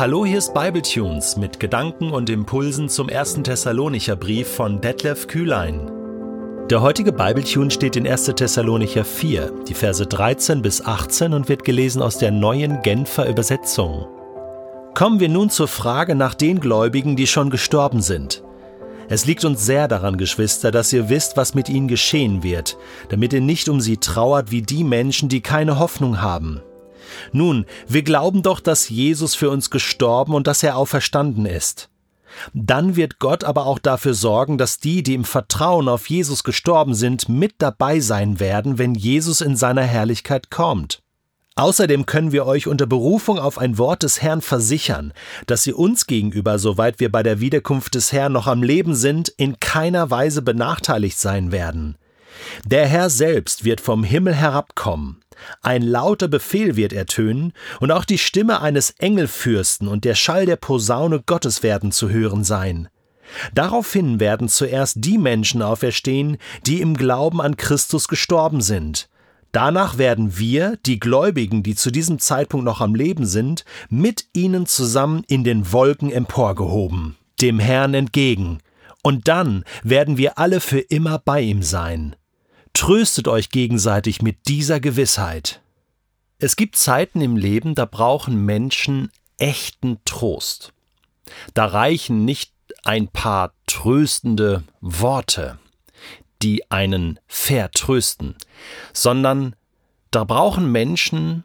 Hallo, hier ist Bibletunes mit Gedanken und Impulsen zum ersten Thessalonicher Brief von Detlef Kühlein. Der heutige Bibletune steht in 1. Thessalonicher 4, die Verse 13 bis 18 und wird gelesen aus der neuen Genfer Übersetzung. Kommen wir nun zur Frage nach den Gläubigen, die schon gestorben sind. Es liegt uns sehr daran, Geschwister, dass ihr wisst, was mit ihnen geschehen wird, damit ihr nicht um sie trauert wie die Menschen, die keine Hoffnung haben. Nun, wir glauben doch, dass Jesus für uns gestorben und dass er auferstanden ist. Dann wird Gott aber auch dafür sorgen, dass die, die im Vertrauen auf Jesus gestorben sind, mit dabei sein werden, wenn Jesus in seiner Herrlichkeit kommt. Außerdem können wir euch unter Berufung auf ein Wort des Herrn versichern, dass sie uns gegenüber, soweit wir bei der Wiederkunft des Herrn noch am Leben sind, in keiner Weise benachteiligt sein werden. Der Herr selbst wird vom Himmel herabkommen. Ein lauter Befehl wird ertönen, und auch die Stimme eines Engelfürsten und der Schall der Posaune Gottes werden zu hören sein. Daraufhin werden zuerst die Menschen auferstehen, die im Glauben an Christus gestorben sind. Danach werden wir, die Gläubigen, die zu diesem Zeitpunkt noch am Leben sind, mit ihnen zusammen in den Wolken emporgehoben, dem Herrn entgegen, und dann werden wir alle für immer bei ihm sein. Tröstet euch gegenseitig mit dieser Gewissheit. Es gibt Zeiten im Leben, da brauchen Menschen echten Trost. Da reichen nicht ein paar tröstende Worte, die einen vertrösten, sondern da brauchen Menschen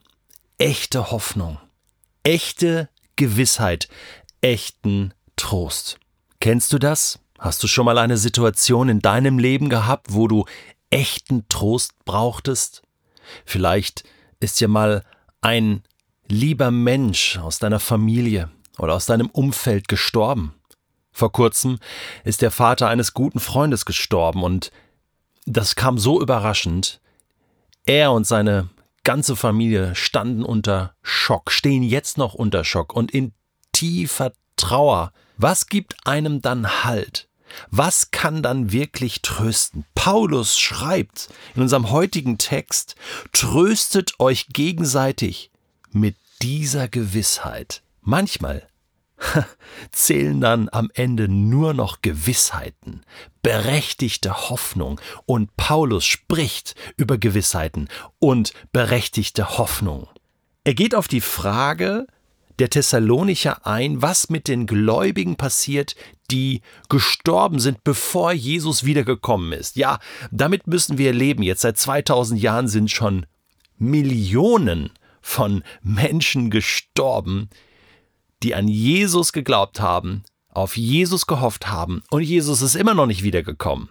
echte Hoffnung, echte Gewissheit, echten Trost. Kennst du das? Hast du schon mal eine Situation in deinem Leben gehabt, wo du echten Trost brauchtest? Vielleicht ist ja mal ein lieber Mensch aus deiner Familie oder aus deinem Umfeld gestorben. Vor kurzem ist der Vater eines guten Freundes gestorben und das kam so überraschend. Er und seine ganze Familie standen unter Schock, stehen jetzt noch unter Schock und in tiefer Trauer. Was gibt einem dann Halt? Was kann dann wirklich trösten? Paulus schreibt in unserem heutigen Text, tröstet euch gegenseitig mit dieser Gewissheit. Manchmal zählen dann am Ende nur noch Gewissheiten, berechtigte Hoffnung, und Paulus spricht über Gewissheiten und berechtigte Hoffnung. Er geht auf die Frage, der Thessalonicher ein, was mit den Gläubigen passiert, die gestorben sind, bevor Jesus wiedergekommen ist. Ja, damit müssen wir leben. Jetzt seit 2000 Jahren sind schon Millionen von Menschen gestorben, die an Jesus geglaubt haben, auf Jesus gehofft haben und Jesus ist immer noch nicht wiedergekommen.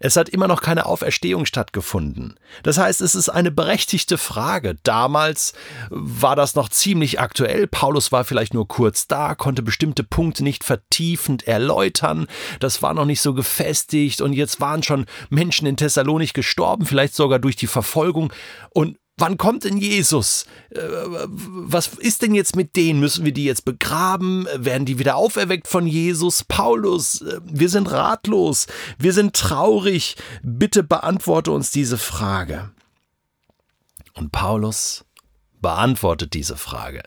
Es hat immer noch keine Auferstehung stattgefunden. Das heißt, es ist eine berechtigte Frage. Damals war das noch ziemlich aktuell. Paulus war vielleicht nur kurz da, konnte bestimmte Punkte nicht vertiefend erläutern. Das war noch nicht so gefestigt und jetzt waren schon Menschen in Thessalonik gestorben, vielleicht sogar durch die Verfolgung. Und Wann kommt denn Jesus? Äh, was ist denn jetzt mit denen? Müssen wir die jetzt begraben? Werden die wieder auferweckt von Jesus? Paulus, äh, wir sind ratlos, wir sind traurig. Bitte beantworte uns diese Frage. Und Paulus beantwortet diese Frage.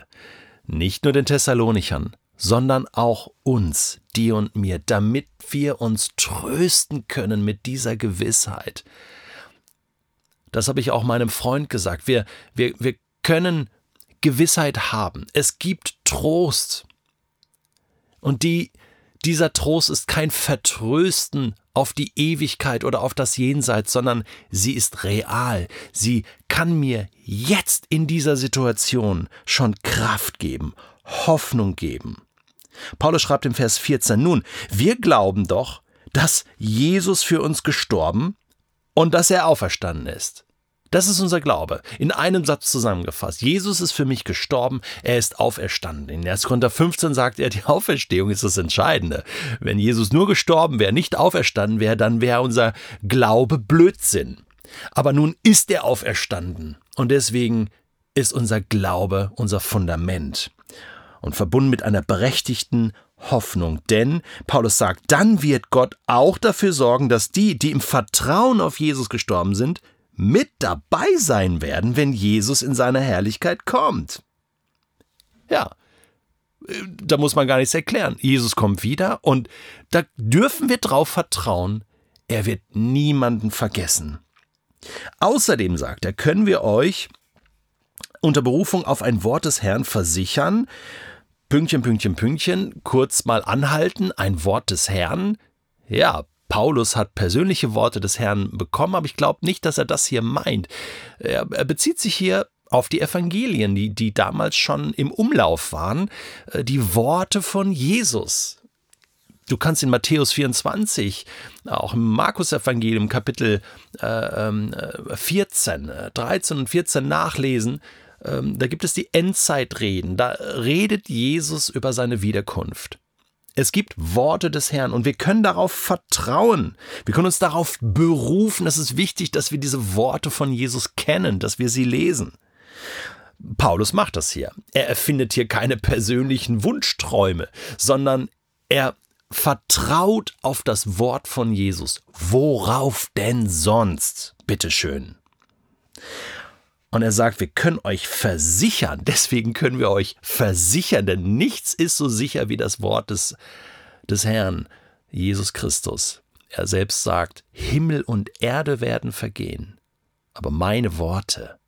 Nicht nur den Thessalonichern, sondern auch uns, dir und mir, damit wir uns trösten können mit dieser Gewissheit. Das habe ich auch meinem Freund gesagt. Wir, wir, wir können Gewissheit haben. Es gibt Trost. Und die, dieser Trost ist kein Vertrösten auf die Ewigkeit oder auf das Jenseits, sondern sie ist real. Sie kann mir jetzt in dieser Situation schon Kraft geben, Hoffnung geben. Paulus schreibt im Vers 14, nun, wir glauben doch, dass Jesus für uns gestorben und dass er auferstanden ist. Das ist unser Glaube. In einem Satz zusammengefasst. Jesus ist für mich gestorben, er ist auferstanden. In 1. Korinther 15 sagt er, die Auferstehung ist das Entscheidende. Wenn Jesus nur gestorben wäre, nicht auferstanden wäre, dann wäre unser Glaube Blödsinn. Aber nun ist er auferstanden. Und deswegen ist unser Glaube unser Fundament. Und verbunden mit einer berechtigten Hoffnung. Denn Paulus sagt, dann wird Gott auch dafür sorgen, dass die, die im Vertrauen auf Jesus gestorben sind, mit dabei sein werden, wenn Jesus in seiner Herrlichkeit kommt. Ja, da muss man gar nichts erklären. Jesus kommt wieder und da dürfen wir drauf vertrauen, er wird niemanden vergessen. Außerdem sagt er, können wir euch unter Berufung auf ein Wort des Herrn versichern, Pünktchen, Pünktchen, Pünktchen, kurz mal anhalten, ein Wort des Herrn. Ja, Paulus hat persönliche Worte des Herrn bekommen, aber ich glaube nicht, dass er das hier meint. Er, bezieht sich hier auf die Evangelien, die, die damals schon im Umlauf waren, äh, die Worte von Jesus. Du kannst in Matthäus 24, auch im Markus-Evangelium, Kapitel äh, 14, ähm, 13 äh, und 14 nachlesen. Ähm, da gibt es die Endzeitreden. Da redet Jesus über seine Wiederkunft. Es gibt Worte des Herrn und wir können darauf vertrauen. Wir können uns darauf berufen. Es ist wichtig, dass wir diese Worte von Jesus kennen, dass wir sie lesen. Paulus macht das hier. Er erfindet hier keine persönlichen Wunschträume, sondern er vertraut auf das Wort von Jesus. Worauf denn sonst? Bitteschön. Und er sagt, wir können euch versichern, deswegen können wir euch versichern, denn nichts ist so sicher wie das Wort des, des Herrn, Jesus Christus. Er selbst sagt, Himmel und Erde werden vergehen, aber meine Worte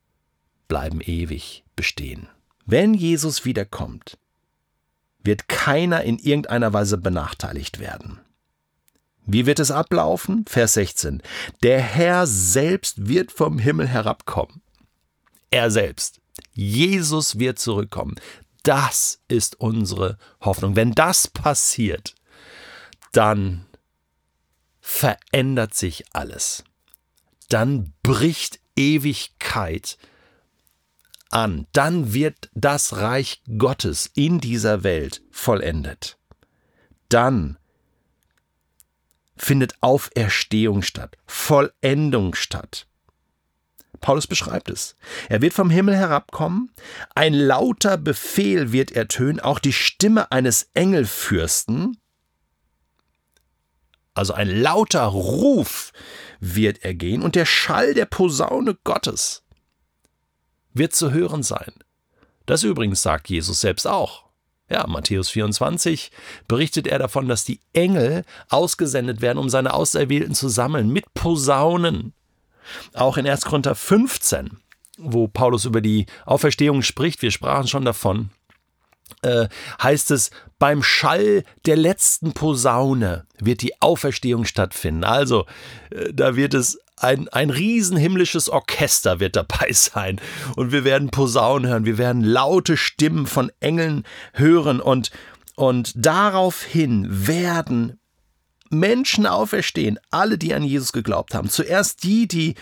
bleiben ewig bestehen. Wenn Jesus wiederkommt, wird keiner in irgendeiner Weise benachteiligt werden. Wie wird es ablaufen? Vers 16. Der Herr selbst wird vom Himmel herabkommen. Er selbst. Jesus wird zurückkommen. Das ist unsere Hoffnung. Wenn das passiert, dann verändert sich alles. Dann bricht Ewigkeit an, dann wird das Reich Gottes in dieser Welt vollendet. Dann findet Auferstehung statt, Vollendung statt. Paulus beschreibt es. Er wird vom Himmel herabkommen, ein lauter Befehl wird ertönen, auch die Stimme eines Engelfürsten, also ein lauter Ruf wird ergehen und der Schall der Posaune Gottes wird zu hören sein. Das übrigens sagt Jesus selbst auch. Ja, Matthäus 24 berichtet er davon, dass die Engel ausgesendet werden, um seine Auserwählten zu sammeln, mit Posaunen. Auch in 1. Korinther 15, wo Paulus über die Auferstehung spricht, wir sprachen schon davon, äh, heißt es, beim Schall der letzten Posaune wird die Auferstehung stattfinden. Also, äh, da wird es ein, ein riesen himmlisches Orchester wird dabei sein. Und wir werden Posaunen hören, wir werden laute Stimmen von Engeln hören und, und daraufhin werden Menschen auferstehen, alle, die an Jesus geglaubt haben. Zuerst die, die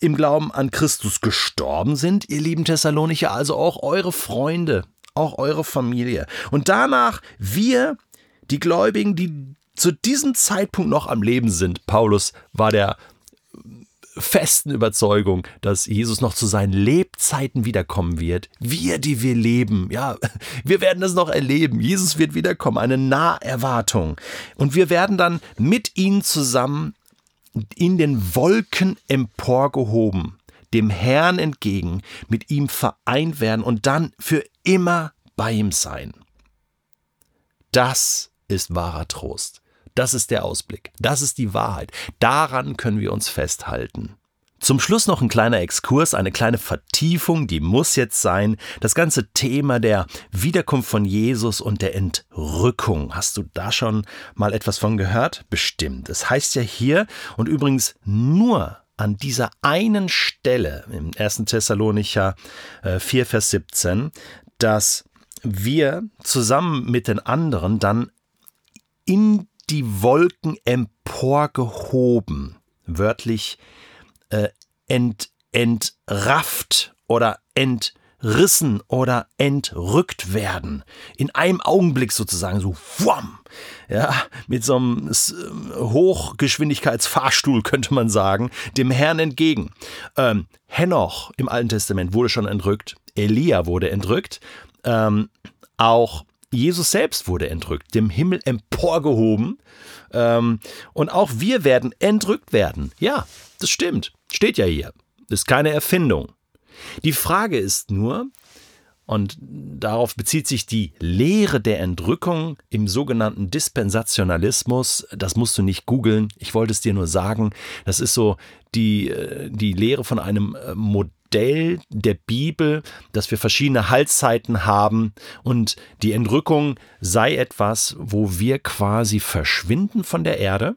im Glauben an Christus gestorben sind, ihr lieben Thessalonicher, also auch eure Freunde, auch eure Familie. Und danach wir, die Gläubigen, die zu diesem Zeitpunkt noch am Leben sind. Paulus war der festen Überzeugung, dass Jesus noch zu seinen Lebzeiten wiederkommen wird. Wir, die wir leben, ja, wir werden es noch erleben. Jesus wird wiederkommen, eine Naherwartung. Und wir werden dann mit ihm zusammen in den Wolken emporgehoben, dem Herrn entgegen, mit ihm vereint werden und dann für immer bei ihm sein. Das ist wahrer Trost. Das ist der Ausblick. Das ist die Wahrheit. Daran können wir uns festhalten. Zum Schluss noch ein kleiner Exkurs, eine kleine Vertiefung, die muss jetzt sein. Das ganze Thema der Wiederkunft von Jesus und der Entrückung. Hast du da schon mal etwas von gehört? Bestimmt. Es heißt ja hier und übrigens nur an dieser einen Stelle im 1. Thessalonicher 4, äh, Vers 17, dass wir zusammen mit den anderen dann in die Wolken emporgehoben, wörtlich äh, ent, entrafft oder entrissen oder entrückt werden. In einem Augenblick sozusagen, so wham, ja, mit so einem ähm, Hochgeschwindigkeitsfahrstuhl könnte man sagen, dem Herrn entgegen. Ähm, Henoch im Alten Testament wurde schon entrückt, Elia wurde entrückt, ähm, auch Jesus selbst wurde entrückt, dem Himmel emporgehoben. Ähm, und auch wir werden entrückt werden. Ja, das stimmt. Steht ja hier. Ist keine Erfindung. Die Frage ist nur, und darauf bezieht sich die Lehre der Entrückung im sogenannten Dispensationalismus. Das musst du nicht googeln. Ich wollte es dir nur sagen. Das ist so die, äh, die Lehre von einem äh, Modell der Bibel, dass wir verschiedene Halszeiten haben und die Entrückung sei etwas, wo wir quasi verschwinden von der Erde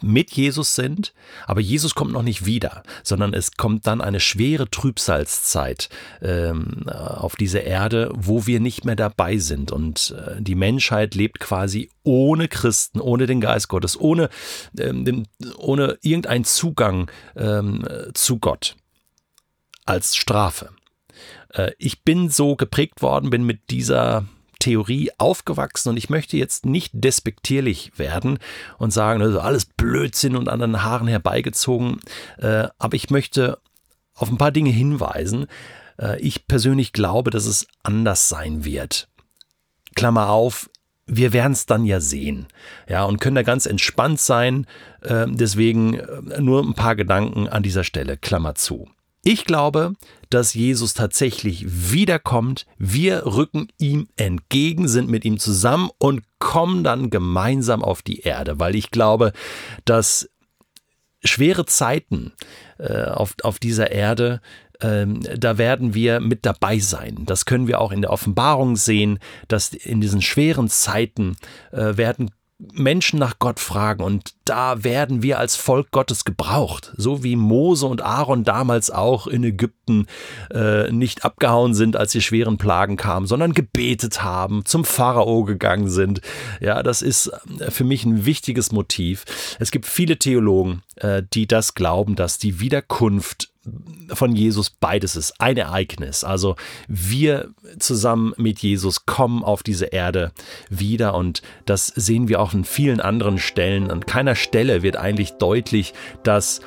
mit Jesus sind, aber Jesus kommt noch nicht wieder, sondern es kommt dann eine schwere Trübsalzeit ähm, auf diese Erde, wo wir nicht mehr dabei sind. Und äh, die Menschheit lebt quasi ohne Christen, ohne den Geist Gottes, ohne, ähm, den, ohne irgendeinen Zugang ähm, zu Gott als Strafe. Äh, ich bin so geprägt worden, bin mit dieser Theorie aufgewachsen und ich möchte jetzt nicht despektierlich werden und sagen, das ist alles Blödsinn und an den Haaren herbeigezogen, äh, aber ich möchte auf ein paar Dinge hinweisen. Äh, ich persönlich glaube, dass es anders sein wird. Klammer auf, wir werden es dann ja sehen. Ja, und können da ganz entspannt sein. Deswegen nur ein paar Gedanken an dieser Stelle, Klammer zu. Ich glaube, dass Jesus tatsächlich wiederkommt. Wir rücken ihm entgegen, sind mit ihm zusammen und kommen dann gemeinsam auf die Erde, weil ich glaube, dass schwere Zeiten äh, auf, auf dieser Erde ähm, da werden wir mit dabei sein. Das können wir auch in der Offenbarung sehen, dass in diesen schweren Zeiten äh, werden Menschen nach Gott fragen und da werden wir als Volk Gottes gebraucht, so wie Mose und Aaron damals auch in Ägypten äh, nicht abgehauen sind, als die schweren Plagen kamen, sondern gebetet haben, zum Pharao gegangen sind. Ja, das ist äh, für mich ein wichtiges Motiv. Es gibt viele Theologen, äh, die das glauben, dass die Wiederkunft von Jesus beides ist. Ein Ereignis. Also wir zusammen mit Jesus kommen auf diese Erde wieder und das sehen wir auch in vielen anderen Stellen. An keiner Stelle wird eigentlich deutlich, dass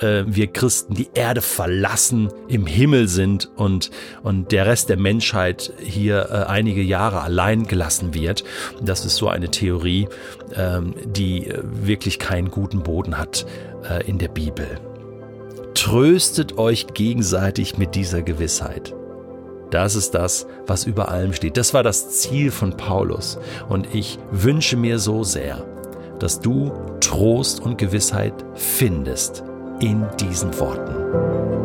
äh, wir Christen die Erde verlassen, im Himmel sind und, und der Rest der Menschheit hier äh, einige Jahre allein gelassen wird. Das ist so eine Theorie, ähm, die äh, wirklich keinen guten Boden hat äh, in der Bibel. Tröstet euch gegenseitig mit dieser Gewissheit. Das ist das, was über allem steht. Das war das Ziel von Paulus. Und ich wünsche mir so sehr, dass du Trost und Gewissheit findest in diesen Worten.